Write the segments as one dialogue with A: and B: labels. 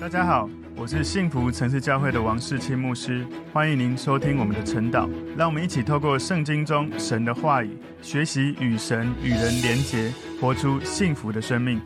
A: 大家好，我是幸福城市教会的王世清牧师，欢迎您收听我们的晨祷。让我们一起透过圣经中神的话语，学习与神与人连结，活出幸福的生命。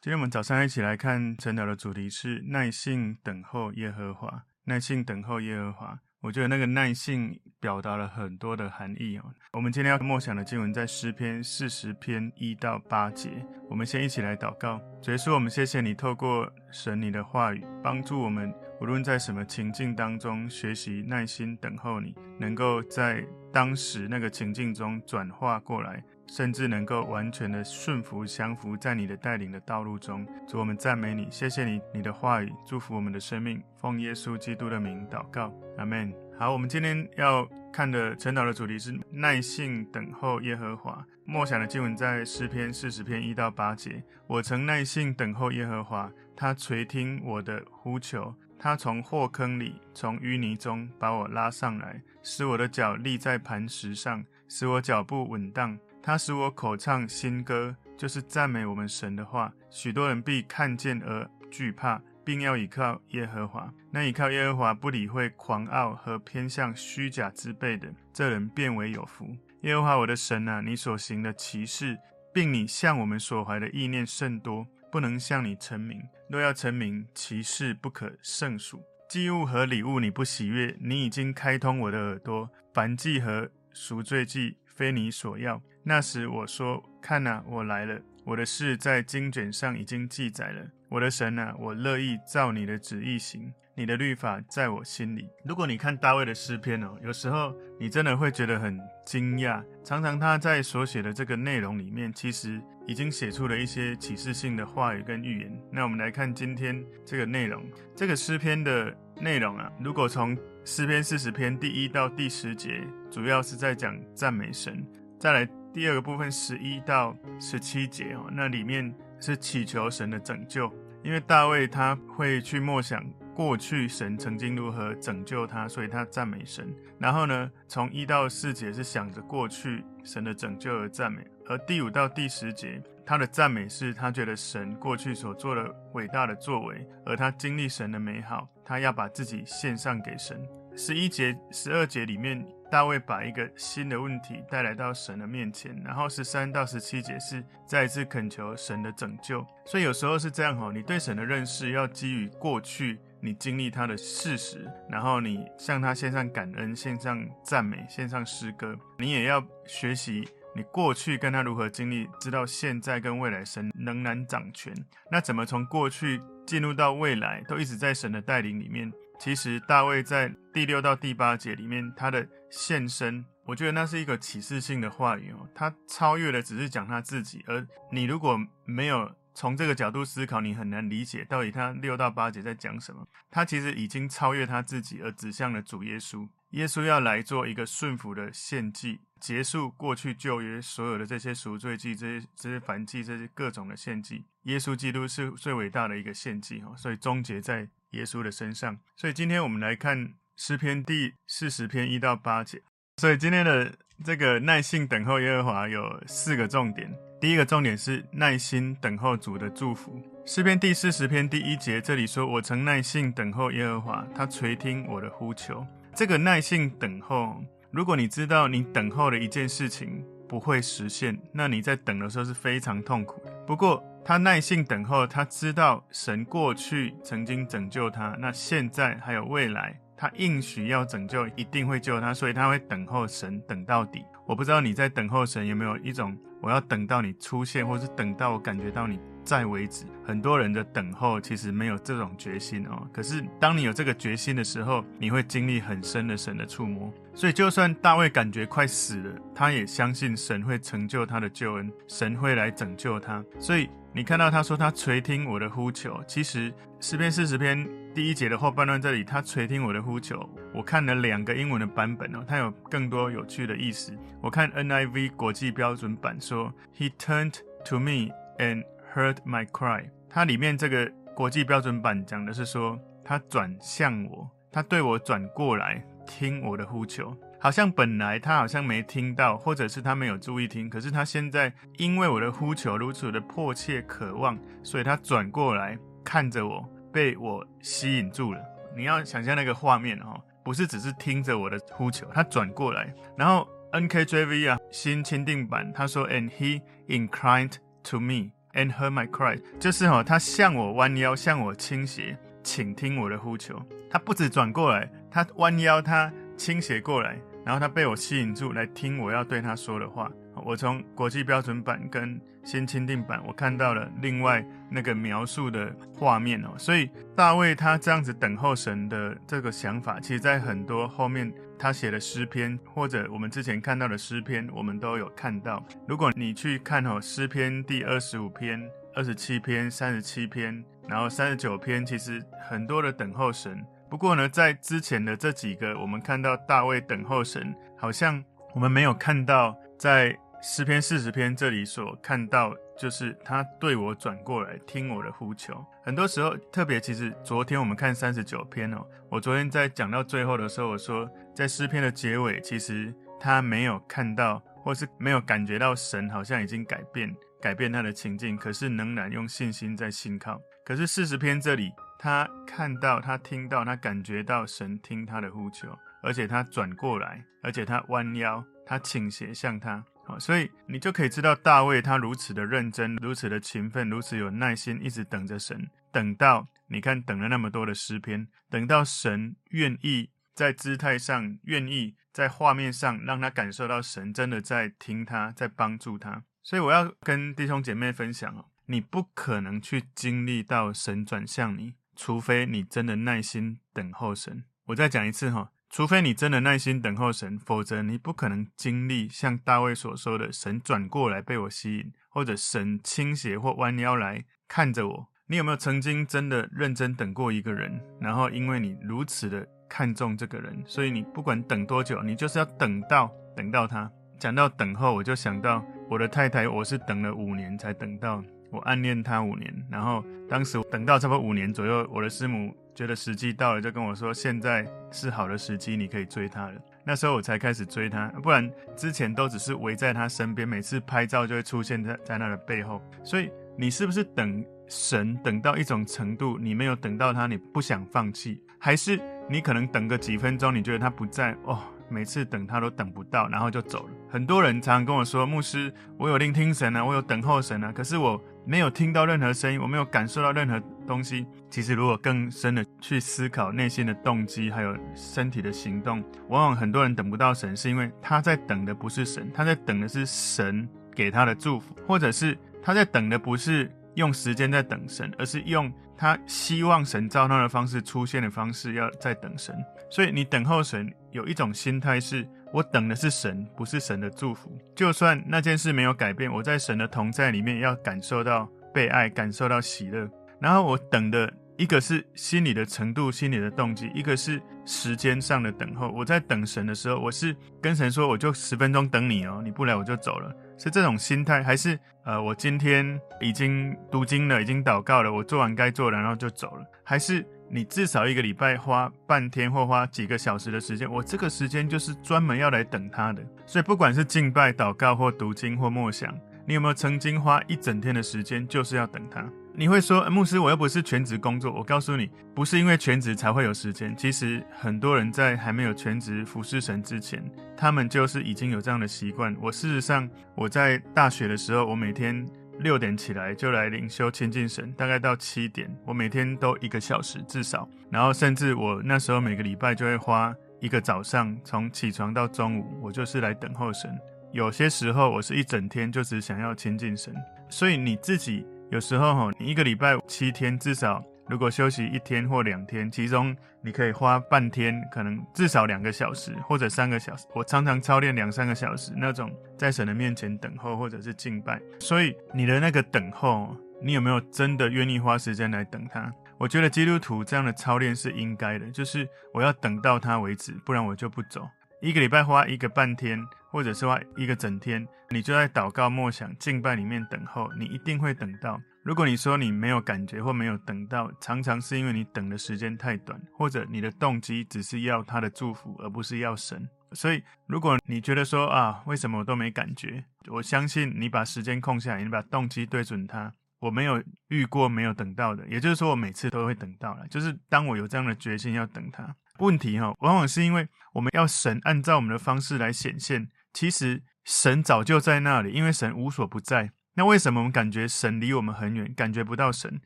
A: 今天我们早上一起来看晨祷的主题是耐性等候耶和华，耐性等候耶和华。我觉得那个耐性表达了很多的含义哦。我们今天要默想的经文在诗篇四十篇一到八节。我们先一起来祷告，主耶稣，我们谢谢你透过神你的话语，帮助我们无论在什么情境当中学习耐心等候你，能够在当时那个情境中转化过来。甚至能够完全的顺服降服在你的带领的道路中，主，我们赞美你，谢谢你，你的话语祝福我们的生命，奉耶稣基督的名祷告，阿门。好，我们今天要看的晨祷的主题是耐性等候耶和华。默想的经文在诗篇四十篇一到八节。我曾耐性等候耶和华，他垂听我的呼求，他从祸坑里，从淤泥中把我拉上来，使我的脚立在磐石上，使我脚步稳当。他使我口唱新歌，就是赞美我们神的话。许多人必看见而惧怕，并要倚靠耶和华。那倚靠耶和华，不理会狂傲和偏向虚假之辈的，这人便为有福。耶和华我的神啊，你所行的奇事，并你向我们所怀的意念甚多，不能向你陈明。若要陈明，其事不可胜数。祭物和礼物你不喜悦，你已经开通我的耳朵。燔祭和赎罪祭非你所要。那时我说：“看哪，我来了。我的事在经卷上已经记载了。我的神啊，我乐意照你的旨意行。你的律法在我心里。”如果你看大卫的诗篇哦，有时候你真的会觉得很惊讶。常常他在所写的这个内容里面，其实已经写出了一些启示性的话语跟预言。那我们来看今天这个内容，这个诗篇的内容啊，如果从诗篇四十篇第一到第十节，主要是在讲赞美神。再来。第二个部分十一到十七节哦，那里面是祈求神的拯救，因为大卫他会去默想过去神曾经如何拯救他，所以他赞美神。然后呢，从一到四节是想着过去神的拯救而赞美，而第五到第十节他的赞美是他觉得神过去所做的伟大的作为，而他经历神的美好，他要把自己献上给神。十一节、十二节里面。大卫把一个新的问题带来到神的面前，然后十三到十七节是再一次恳求神的拯救。所以有时候是这样哈，你对神的认识要基于过去你经历他的事实，然后你向他献上感恩、献上赞美、献上诗歌。你也要学习你过去跟他如何经历，知道现在跟未来神仍然掌权。那怎么从过去进入到未来，都一直在神的带领里面？其实大卫在第六到第八节里面，他的献身，我觉得那是一个启示性的话语哦。他超越了只是讲他自己，而你如果没有从这个角度思考，你很难理解到底他六到八节在讲什么。他其实已经超越他自己，而指向了主耶稣。耶稣要来做一个顺服的献祭，结束过去旧约所有的这些赎罪祭、这些这些燔祭、这些各种的献祭。耶稣基督是最伟大的一个献祭哦，所以终结在耶稣的身上。所以今天我们来看。诗篇第四十篇一到八节，所以今天的这个耐性等候耶和华有四个重点。第一个重点是耐心等候主的祝福。诗篇第四十篇第一节这里说：“我曾耐性等候耶和华，他垂听我的呼求。”这个耐性等候，如果你知道你等候的一件事情不会实现，那你在等的时候是非常痛苦的。不过他耐性等候，他知道神过去曾经拯救他，那现在还有未来。他应许要拯救，一定会救他，所以他会等候神等到底。我不知道你在等候神有没有一种，我要等到你出现，或是等到我感觉到你在为止。很多人的等候其实没有这种决心哦。可是当你有这个决心的时候，你会经历很深的神的触摸。所以就算大卫感觉快死了，他也相信神会成就他的救恩，神会来拯救他。所以。你看到他说他垂听我的呼求，其实诗篇四十篇第一节的后半段这里，他垂听我的呼求。我看了两个英文的版本哦，它有更多有趣的意思。我看 NIV 国际标准版说，He turned to me and heard my cry。它里面这个国际标准版讲的是说，他转向我，他对我转过来听我的呼求。好像本来他好像没听到，或者是他没有注意听，可是他现在因为我的呼求如此的迫切渴望，所以他转过来看着我，被我吸引住了。你要想象那个画面哦，不是只是听着我的呼求，他转过来，然后 NKJV 啊新钦定版他说，And he inclined to me and heard my cry，就是哦，他向我弯腰，向我倾斜，请听我的呼求。他不止转过来，他弯腰，他倾斜过来，然后他被我吸引住来听我要对他说的话。我从国际标准版跟新钦定版，我看到了另外那个描述的画面哦。所以大卫他这样子等候神的这个想法，其实在很多后面他写的诗篇，或者我们之前看到的诗篇，我们都有看到。如果你去看哦，诗篇第二十五篇、二十七篇、三十七篇，然后三十九篇，其实很多的等候神。不过呢，在之前的这几个，我们看到大卫等候神，好像我们没有看到在。诗篇四十篇这里所看到，就是他对我转过来听我的呼求。很多时候，特别其实昨天我们看三十九篇哦，我昨天在讲到最后的时候，我说在诗篇的结尾，其实他没有看到，或是没有感觉到神好像已经改变改变他的情境，可是仍然用信心在信靠。可是四十篇这里，他看到，他听到，他感觉到神听他的呼求，而且他转过来，而且他弯腰，他倾斜向他。好，所以你就可以知道大卫他如此的认真，如此的勤奋，如此有耐心，一直等着神，等到你看等了那么多的诗篇，等到神愿意在姿态上，愿意在画面上让他感受到神真的在听他，在帮助他。所以我要跟弟兄姐妹分享哦，你不可能去经历到神转向你，除非你真的耐心等候神。我再讲一次哈。除非你真的耐心等候神，否则你不可能经历像大卫所说的神转过来被我吸引，或者神倾斜或弯腰来看着我。你有没有曾经真的认真等过一个人，然后因为你如此的看重这个人，所以你不管等多久，你就是要等到等到他。讲到等候，我就想到我的太太，我是等了五年才等到，我暗恋他五年，然后当时等到差不多五年左右，我的师母。觉得时机到了，就跟我说：“现在是好的时机，你可以追她了。”那时候我才开始追她，不然之前都只是围在她身边，每次拍照就会出现在在那的背后。所以你是不是等神等到一种程度，你没有等到他，你不想放弃？还是你可能等个几分钟，你觉得他不在哦？每次等他都等不到，然后就走了。很多人常常跟我说：“牧师，我有聆听神啊，我有等候神啊，可是我没有听到任何声音，我没有感受到任何东西。”其实，如果更深的去思考内心的动机，还有身体的行动，往往很多人等不到神，是因为他在等的不是神，他在等的是神给他的祝福，或者是他在等的不是用时间在等神，而是用他希望神照他的方式出现的方式要在等神。所以，你等候神有一种心态是：我等的是神，不是神的祝福。就算那件事没有改变，我在神的同在里面要感受到被爱，感受到喜乐。然后我等的。一个是心理的程度、心理的动机，一个是时间上的等候。我在等神的时候，我是跟神说，我就十分钟等你哦，你不来我就走了，是这种心态，还是呃，我今天已经读经了，已经祷告了，我做完该做的，然后就走了？还是你至少一个礼拜花半天或花几个小时的时间，我这个时间就是专门要来等他的。所以不管是敬拜、祷告或读经或默想，你有没有曾经花一整天的时间就是要等他？你会说，牧师，我又不是全职工作。我告诉你，不是因为全职才会有时间。其实很多人在还没有全职服侍神之前，他们就是已经有这样的习惯。我事实上，我在大学的时候，我每天六点起来就来灵修亲近神，大概到七点，我每天都一个小时至少。然后甚至我那时候每个礼拜就会花一个早上，从起床到中午，我就是来等候神。有些时候我是一整天就只想要亲近神。所以你自己。有时候哈，你一个礼拜七天，至少如果休息一天或两天，其中你可以花半天，可能至少两个小时或者三个小时。我常常操练两三个小时那种，在神的面前等候或者是敬拜。所以你的那个等候，你有没有真的愿意花时间来等他？我觉得基督徒这样的操练是应该的，就是我要等到他为止，不然我就不走。一个礼拜花一个半天，或者是花一个整天，你就在祷告、默想、敬拜里面等候，你一定会等到。如果你说你没有感觉或没有等到，常常是因为你等的时间太短，或者你的动机只是要他的祝福，而不是要神。所以，如果你觉得说啊，为什么我都没感觉？我相信你把时间空下来，你把动机对准他，我没有遇过没有等到的，也就是说我每次都会等到了。就是当我有这样的决心要等他，问题哈，往往是因为我们要神按照我们的方式来显现，其实神早就在那里，因为神无所不在。那为什么我们感觉神离我们很远，感觉不到神？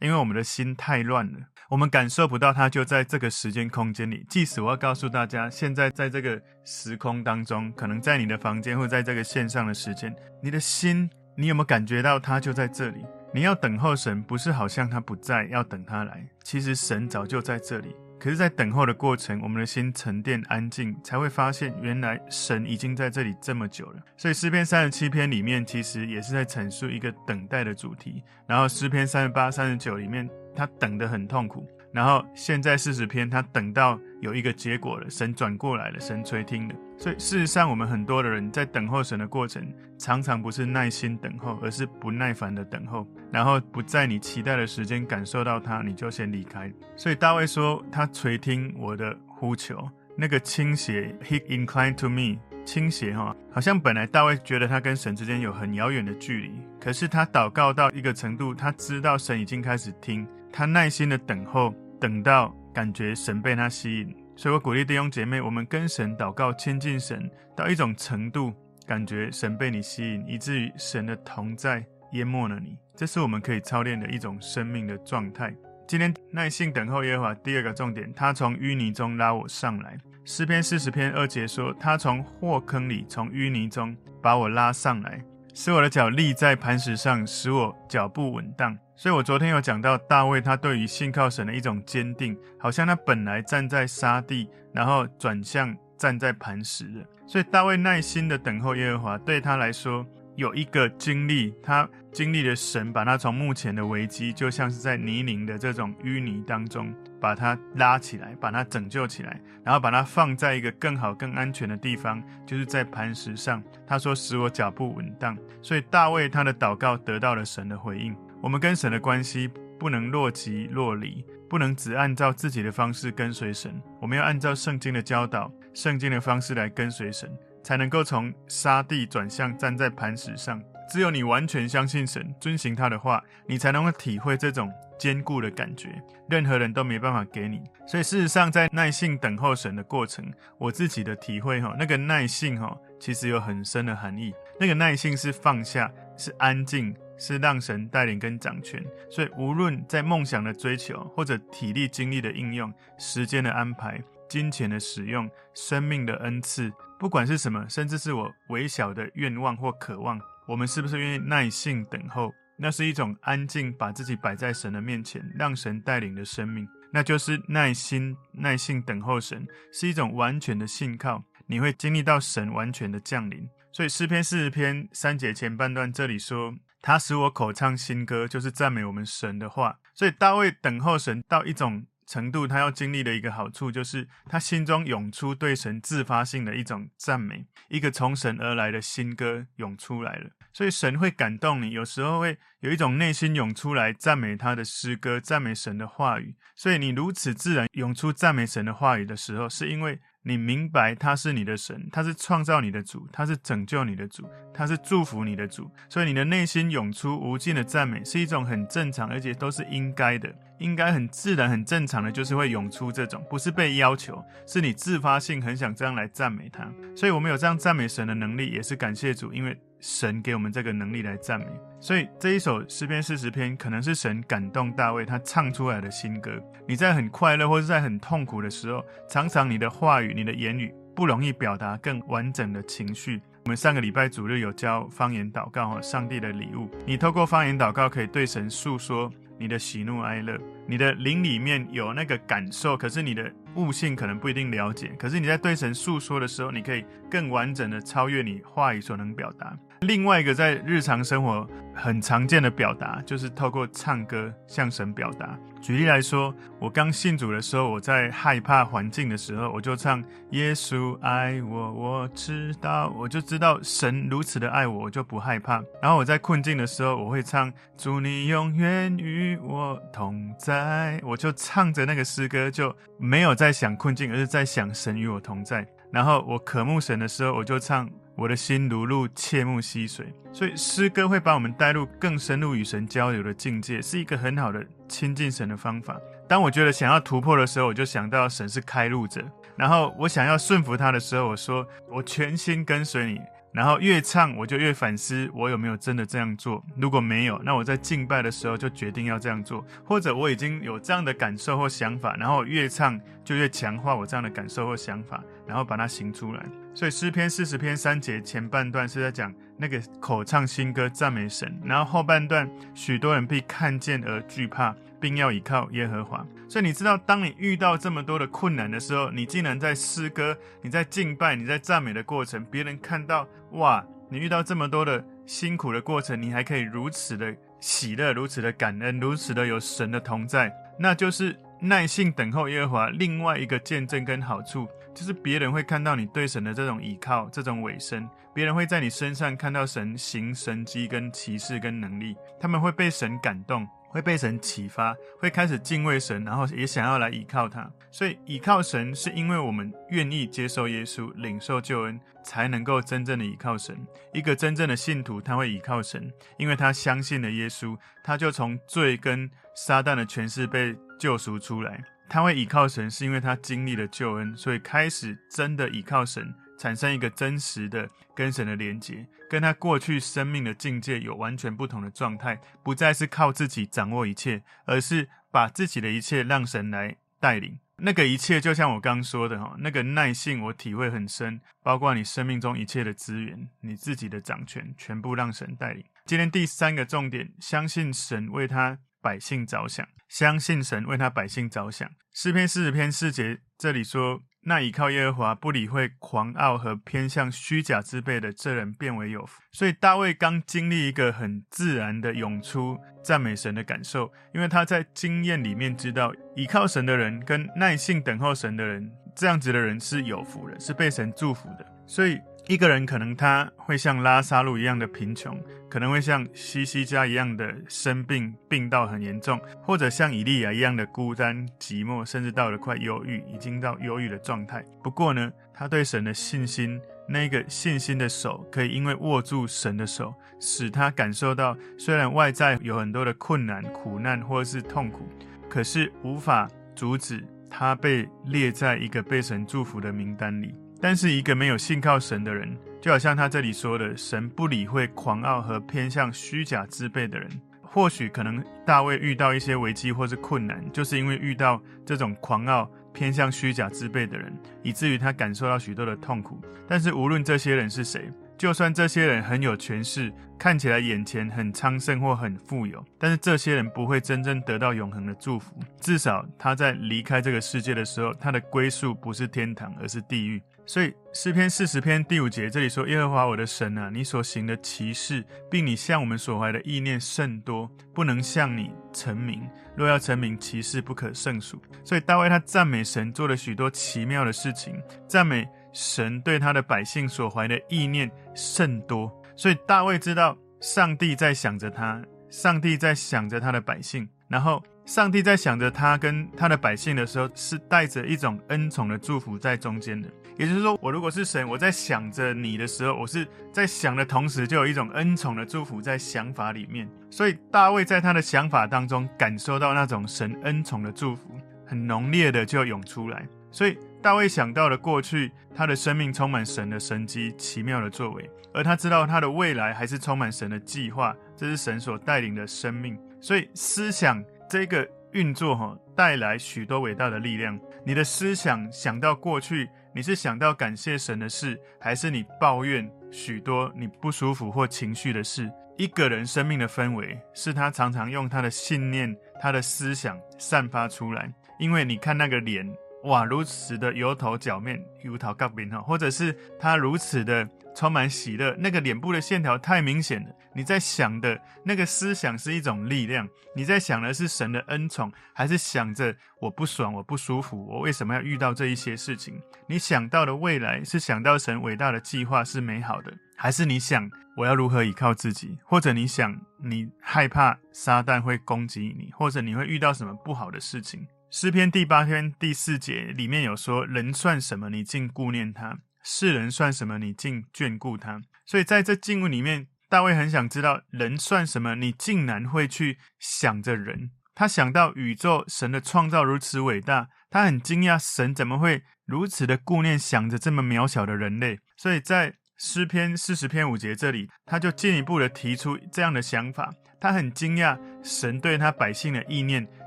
A: 因为我们的心太乱了，我们感受不到他就在这个时间空间里。即使我要告诉大家，现在在这个时空当中，可能在你的房间或在这个线上的时间，你的心，你有没有感觉到他就在这里？你要等候神，不是好像他不在，要等他来。其实神早就在这里。可是，在等候的过程，我们的心沉淀安静，才会发现原来神已经在这里这么久了。所以，诗篇三十七篇里面其实也是在阐述一个等待的主题。然后，诗篇三十八、三十九里面，他等得很痛苦。然后现在四十篇，他等到有一个结果了，神转过来了，神垂听了。所以事实上，我们很多的人在等候神的过程，常常不是耐心等候，而是不耐烦的等候，然后不在你期待的时间感受到他，你就先离开。所以大卫说，他垂听我的呼求，那个倾斜，he inclined to me，倾斜哈，好像本来大卫觉得他跟神之间有很遥远的距离，可是他祷告到一个程度，他知道神已经开始听，他耐心的等候。等到感觉神被他吸引，所以我鼓励弟兄姐妹，我们跟神祷告，亲近神到一种程度，感觉神被你吸引，以至于神的同在淹没了你。这是我们可以操练的一种生命的状态。今天耐心等候耶和华，第二个重点，他从淤泥中拉我上来。诗篇四十篇二节说，他从祸坑里，从淤泥中把我拉上来，使我的脚立在磐石上，使我脚步稳当。所以我昨天有讲到大卫，他对于信靠神的一种坚定，好像他本来站在沙地，然后转向站在磐石的。所以大卫耐心的等候耶和华，对他来说有一个经历，他经历了神把他从目前的危机，就像是在泥泞的这种淤泥当中，把他拉起来，把他拯救起来，然后把他放在一个更好、更安全的地方，就是在磐石上。他说：“使我脚步稳当。”所以大卫他的祷告得到了神的回应。我们跟神的关系不能若即若离，不能只按照自己的方式跟随神。我们要按照圣经的教导、圣经的方式来跟随神，才能够从沙地转向站在磐石上。只有你完全相信神，遵行他的话，你才能够体会这种坚固的感觉。任何人都没办法给你。所以事实上，在耐性等候神的过程，我自己的体会哈，那个耐性哈，其实有很深的含义。那个耐性是放下，是安静。是让神带领跟掌权，所以无论在梦想的追求，或者体力精力的应用、时间的安排、金钱的使用、生命的恩赐，不管是什么，甚至是我微小的愿望或渴望，我们是不是愿意耐性等候？那是一种安静，把自己摆在神的面前，让神带领的生命，那就是耐心、耐性等候神，是一种完全的信靠。你会经历到神完全的降临。所以诗篇四十篇三节前半段这里说。他使我口唱新歌，就是赞美我们神的话。所以大卫等候神到一种程度，他要经历的一个好处，就是他心中涌出对神自发性的一种赞美，一个从神而来的新歌涌出来了。所以神会感动你，有时候会有一种内心涌出来赞美他的诗歌，赞美神的话语。所以你如此自然涌出赞美神的话语的时候，是因为。你明白他是你的神，他是创造你的主，他是拯救你的主，他是祝福你的主，所以你的内心涌出无尽的赞美，是一种很正常，而且都是应该的，应该很自然、很正常的，就是会涌出这种，不是被要求，是你自发性很想这样来赞美他。所以我们有这样赞美神的能力，也是感谢主，因为。神给我们这个能力来赞美，所以这一首诗篇四十篇可能是神感动大卫他唱出来的新歌。你在很快乐或是在很痛苦的时候，常常你的话语、你的言语不容易表达更完整的情绪。我们上个礼拜主日有教方言祷告哈，上帝的礼物。你透过方言祷告可以对神诉说你的喜怒哀乐，你的灵里面有那个感受，可是你的悟性可能不一定了解。可是你在对神诉说的时候，你可以更完整的超越你话语所能表达。另外一个在日常生活很常见的表达，就是透过唱歌向神表达。举例来说，我刚信主的时候，我在害怕环境的时候，我就唱“耶稣爱我，我知道”，我就知道神如此的爱我，我就不害怕。然后我在困境的时候，我会唱“祝你永远与我同在”，我就唱着那个诗歌，就没有在想困境，而是在想神与我同在。然后我渴慕神的时候，我就唱。我的心如入切慕溪水。所以诗歌会把我们带入更深入与神交流的境界，是一个很好的亲近神的方法。当我觉得想要突破的时候，我就想到神是开路者。然后我想要顺服他的时候，我说我全心跟随你。然后越唱我就越反思，我有没有真的这样做？如果没有，那我在敬拜的时候就决定要这样做。或者我已经有这样的感受或想法，然后越唱就越强化我这样的感受或想法，然后把它行出来。所以诗篇四十篇三节前半段是在讲那个口唱新歌赞美神，然后后半段许多人必看见而惧怕。并要倚靠耶和华，所以你知道，当你遇到这么多的困难的时候，你竟然在诗歌、你在敬拜、你在赞美的过程，别人看到哇，你遇到这么多的辛苦的过程，你还可以如此的喜乐、如此的感恩、如此的有神的同在，那就是耐性等候耶和华。另外一个见证跟好处，就是别人会看到你对神的这种倚靠、这种委身，别人会在你身上看到神行神迹跟奇事跟能力，他们会被神感动。会被神启发，会开始敬畏神，然后也想要来倚靠他。所以倚靠神是因为我们愿意接受耶稣，领受救恩，才能够真正的倚靠神。一个真正的信徒，他会倚靠神，因为他相信了耶稣，他就从罪跟撒旦的权势被救赎出来。他会倚靠神，是因为他经历了救恩，所以开始真的倚靠神。产生一个真实的跟神的连结，跟他过去生命的境界有完全不同的状态，不再是靠自己掌握一切，而是把自己的一切让神来带领。那个一切就像我刚刚说的哈，那个耐性我体会很深，包括你生命中一切的资源，你自己的掌权，全部让神带领。今天第三个重点，相信神为他百姓着想，相信神为他百姓着想。诗篇四十篇四节这里说。那倚靠耶和华，不理会狂傲和偏向虚假之辈的这人，便为有福。所以大卫刚经历一个很自然的涌出赞美神的感受，因为他在经验里面知道，倚靠神的人跟耐性等候神的人，这样子的人是有福的，是被神祝福的。所以。一个人可能他会像拉萨路一样的贫穷，可能会像西西家一样的生病，病到很严重，或者像以利亚一样的孤单寂寞，甚至到了快忧郁，已经到忧郁的状态。不过呢，他对神的信心，那个信心的手，可以因为握住神的手，使他感受到，虽然外在有很多的困难、苦难或是痛苦，可是无法阻止他被列在一个被神祝福的名单里。但是一个没有信靠神的人，就好像他这里说的，神不理会狂傲和偏向虚假之辈的人。或许可能大卫遇到一些危机或是困难，就是因为遇到这种狂傲偏向虚假之辈的人，以至于他感受到许多的痛苦。但是无论这些人是谁，就算这些人很有权势，看起来眼前很昌盛或很富有，但是这些人不会真正得到永恒的祝福。至少他在离开这个世界的时候，他的归宿不是天堂，而是地狱。所以诗篇四十篇第五节这里说：“耶和华我的神啊，你所行的奇事，并你向我们所怀的意念甚多，不能向你成名。若要成名，其事不可胜数。”所以大卫他赞美神做了许多奇妙的事情，赞美神对他的百姓所怀的意念甚多。所以大卫知道上帝在想着他，上帝在想着他的百姓，然后。上帝在想着他跟他的百姓的时候，是带着一种恩宠的祝福在中间的。也就是说，我如果是神，我在想着你的时候，我是在想的同时，就有一种恩宠的祝福在想法里面。所以大卫在他的想法当中感受到那种神恩宠的祝福，很浓烈的就涌出来。所以大卫想到了过去他的生命充满神的神迹、奇妙的作为，而他知道他的未来还是充满神的计划，这是神所带领的生命。所以思想。这个运作哈，带来许多伟大的力量。你的思想想到过去，你是想到感谢神的事，还是你抱怨许多你不舒服或情绪的事？一个人生命的氛围，是他常常用他的信念、他的思想散发出来。因为你看那个脸，哇，如此的油头脚面，油头角面哈，或者是他如此的。充满喜乐，那个脸部的线条太明显了。你在想的那个思想是一种力量，你在想的是神的恩宠，还是想着我不爽、我不舒服，我为什么要遇到这一些事情？你想到的未来是想到神伟大的计划是美好的，还是你想我要如何依靠自己？或者你想你害怕撒旦会攻击你，或者你会遇到什么不好的事情？诗篇第八篇第四节里面有说：人算什么，你竟顾念他？世人算什么？你竟眷顾他。所以在这经文里面，大卫很想知道人算什么？你竟然会去想着人。他想到宇宙神的创造如此伟大，他很惊讶神怎么会如此的顾念想着这么渺小的人类。所以在诗篇四十篇五节这里，他就进一步的提出这样的想法。他很惊讶神对他百姓的意念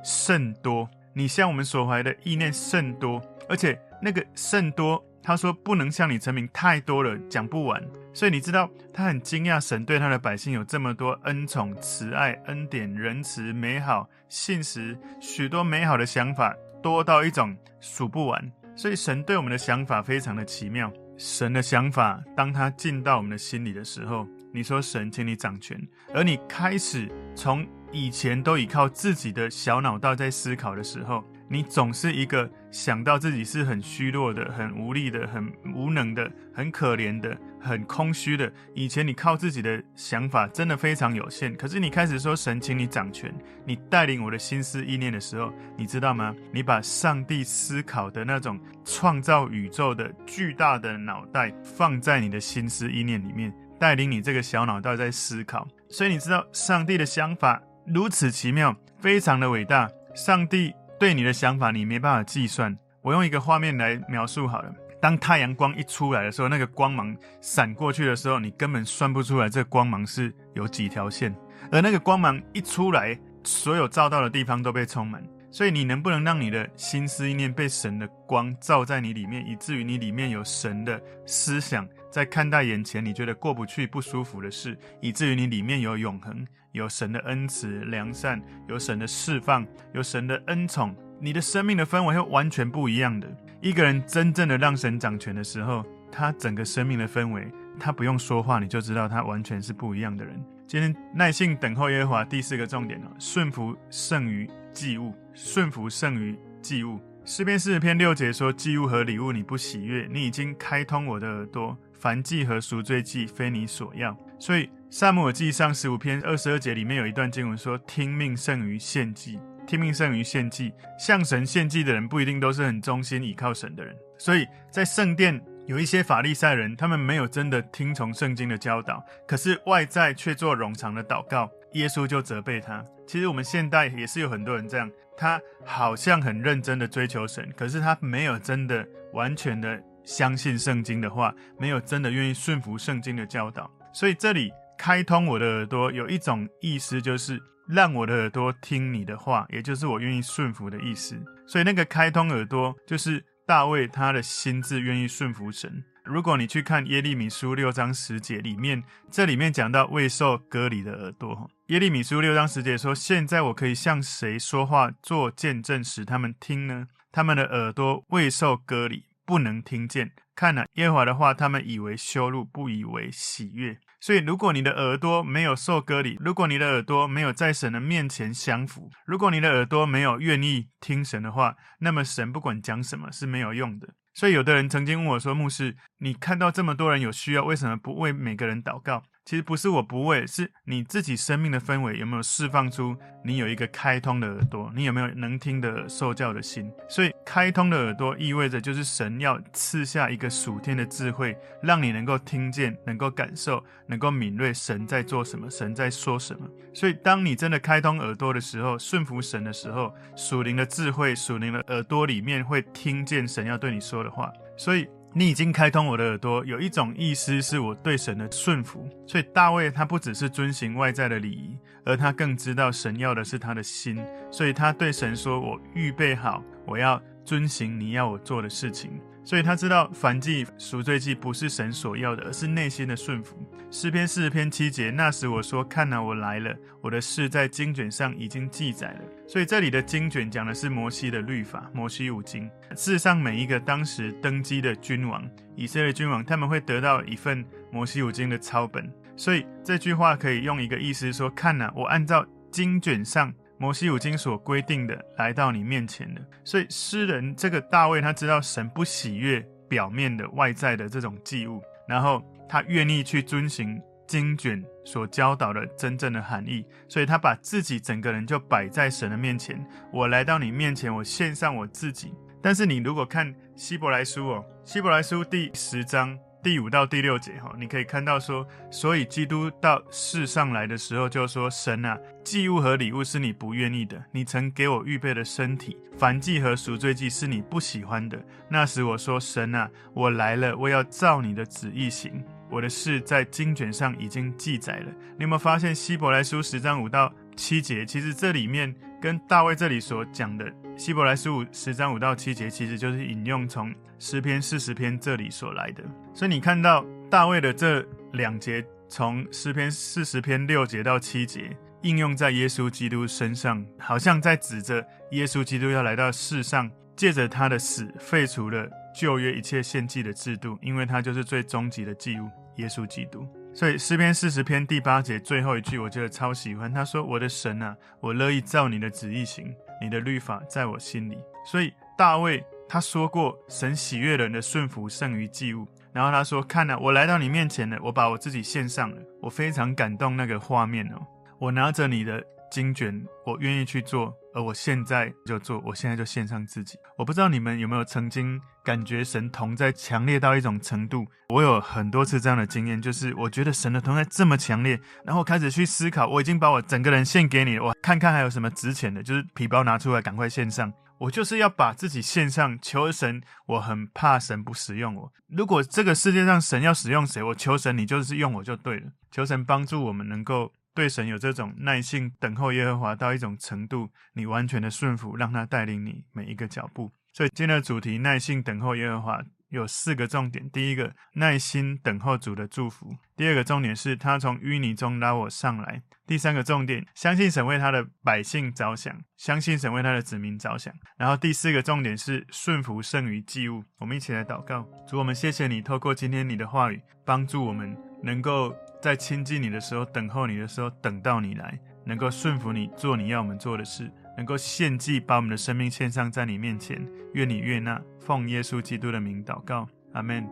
A: 甚多，你向我们所怀的意念甚多，而且那个甚多。他说：“不能向你陈明太多了，讲不完。所以你知道，他很惊讶，神对他的百姓有这么多恩宠、慈爱、恩典、仁慈、美好、信实，许多美好的想法，多到一种数不完。所以神对我们的想法非常的奇妙。神的想法，当他进到我们的心里的时候，你说神，请你掌权，而你开始从以前都依靠自己的小脑袋在思考的时候。”你总是一个想到自己是很虚弱的、很无力的、很无能的、很可怜的、很空虚的。以前你靠自己的想法真的非常有限，可是你开始说神，请你掌权，你带领我的心思意念的时候，你知道吗？你把上帝思考的那种创造宇宙的巨大的脑袋放在你的心思意念里面，带领你这个小脑袋在思考。所以你知道上帝的想法如此奇妙，非常的伟大。上帝。对你的想法，你没办法计算。我用一个画面来描述好了。当太阳光一出来的时候，那个光芒闪过去的时候，你根本算不出来这光芒是有几条线。而那个光芒一出来，所有照到的地方都被充满。所以你能不能让你的心思意念被神的光照在你里面，以至于你里面有神的思想，在看待眼前你觉得过不去、不舒服的事，以至于你里面有永恒。有神的恩慈良善，有神的释放，有神的恩宠，你的生命的氛围会完全不一样的。一个人真正的让神掌权的时候，他整个生命的氛围，他不用说话，你就知道他完全是不一样的人。今天耐心等候耶和华，第四个重点哦，顺服胜于祭物，顺服胜于祭物。诗篇四十篇六节说：祭物和礼物你不喜悦，你已经开通我的耳朵，凡祭和赎罪祭非你所要。所以。撒母耳记上十五篇二十二节里面有一段经文说：“听命胜于献祭，听命胜于献祭。向神献祭的人不一定都是很忠心倚靠神的人。所以在圣殿有一些法利赛人，他们没有真的听从圣经的教导，可是外在却做冗长的祷告，耶稣就责备他。其实我们现代也是有很多人这样，他好像很认真的追求神，可是他没有真的完全的相信圣经的话，没有真的愿意顺服圣经的教导。所以这里。开通我的耳朵，有一种意思就是让我的耳朵听你的话，也就是我愿意顺服的意思。所以那个开通耳朵，就是大卫他的心智愿意顺服神。如果你去看耶利米书六章十节里面，这里面讲到未受割礼的耳朵。耶利米书六章十节说：“现在我可以向谁说话做见证，使他们听呢？他们的耳朵未受割礼，不能听见。看了，耶和华的话，他们以为羞辱，不以为喜悦。”所以，如果你的耳朵没有受割礼，如果你的耳朵没有在神的面前降服，如果你的耳朵没有愿意听神的话，那么神不管讲什么是没有用的。所以，有的人曾经问我说：“牧师，你看到这么多人有需要，为什么不为每个人祷告？”其实不是我不为，是你自己生命的氛围有没有释放出你有一个开通的耳朵，你有没有能听的受教的心？所以开通的耳朵意味着就是神要赐下一个属天的智慧，让你能够听见、能够感受、能够敏锐神在做什么，神在说什么。所以当你真的开通耳朵的时候，顺服神的时候，属灵的智慧、属灵的耳朵里面会听见神要对你说的话。所以。你已经开通我的耳朵，有一种意思是我对神的顺服。所以大卫他不只是遵行外在的礼仪，而他更知道神要的是他的心。所以他对神说：“我预备好，我要遵行你要我做的事情。”所以他知道凡祭、赎罪祭不是神所要的，而是内心的顺服。诗篇四十篇七节，那时我说：“看哪，我来了，我的事在经卷上已经记载了。”所以这里的经卷讲的是摩西的律法，摩西五经。事实上，每一个当时登基的君王，以色列君王，他们会得到一份摩西五经的抄本。所以这句话可以用一个意思说：“看哪，我按照经卷上。”摩西五经所规定的来到你面前的，所以诗人这个大卫他知道神不喜悦表面的外在的这种祭物，然后他愿意去遵行经卷所教导的真正的含义，所以他把自己整个人就摆在神的面前。我来到你面前，我献上我自己，但是你如果看希伯来书哦，希伯来书第十章第五到第六节哈，你可以看到说，所以基督到世上来的时候就说：神啊，祭物和礼物是你不愿意的，你曾给我预备的身体，燔祭和赎罪祭是你不喜欢的。那时我说：神啊，我来了，我要照你的旨意行。我的事在经卷上已经记载了。你有没有发现希伯来书十章五到七节？其实这里面跟大卫这里所讲的。希伯来书十章五到七节，其实就是引用从诗篇四十篇这里所来的。所以你看到大卫的这两节，从诗篇四十篇六节到七节，应用在耶稣基督身上，好像在指着耶稣基督要来到世上，借着他的死废除了旧约一切献祭的制度，因为他就是最终极的祭物，耶稣基督。所以诗篇四十篇第八节最后一句，我觉得超喜欢。他说：“我的神啊，我乐意照你的旨意行。”你的律法在我心里，所以大卫他说过，神喜悦人的顺服胜于祭物。然后他说：“看呐，我来到你面前了，我把我自己献上了。我非常感动那个画面哦，我拿着你的经卷，我愿意去做，我现在就做，我现在就献上自己。我不知道你们有没有曾经感觉神同在强烈到一种程度？我有很多次这样的经验，就是我觉得神的同在这么强烈，然后开始去思考，我已经把我整个人献给你了，我看看还有什么值钱的，就是皮包拿出来，赶快献上。我就是要把自己献上，求神。我很怕神不使用我。如果这个世界上神要使用谁，我求神，你就是用我就对了。求神帮助我们能够。对神有这种耐性等候耶和华到一种程度，你完全的顺服，让他带领你每一个脚步。所以今天的主题耐心等候耶和华有四个重点：第一个，耐心等候主的祝福；第二个重点是他从淤泥中拉我上来；第三个重点，相信神为他的百姓着想，相信神为他的子民着想；然后第四个重点是顺服胜于祭物。我们一起来祷告，主，我们谢谢你透过今天你的话语，帮助我们能够。在亲近你的时候，等候你的时候，等到你来，能够顺服你，做你要我们做的事，能够献祭，把我们的生命献上在你面前。愿你悦纳，奉耶稣基督的名祷告，阿门。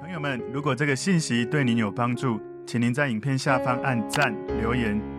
A: 朋友们，如果这个信息对您有帮助，请您在影片下方按赞、留言，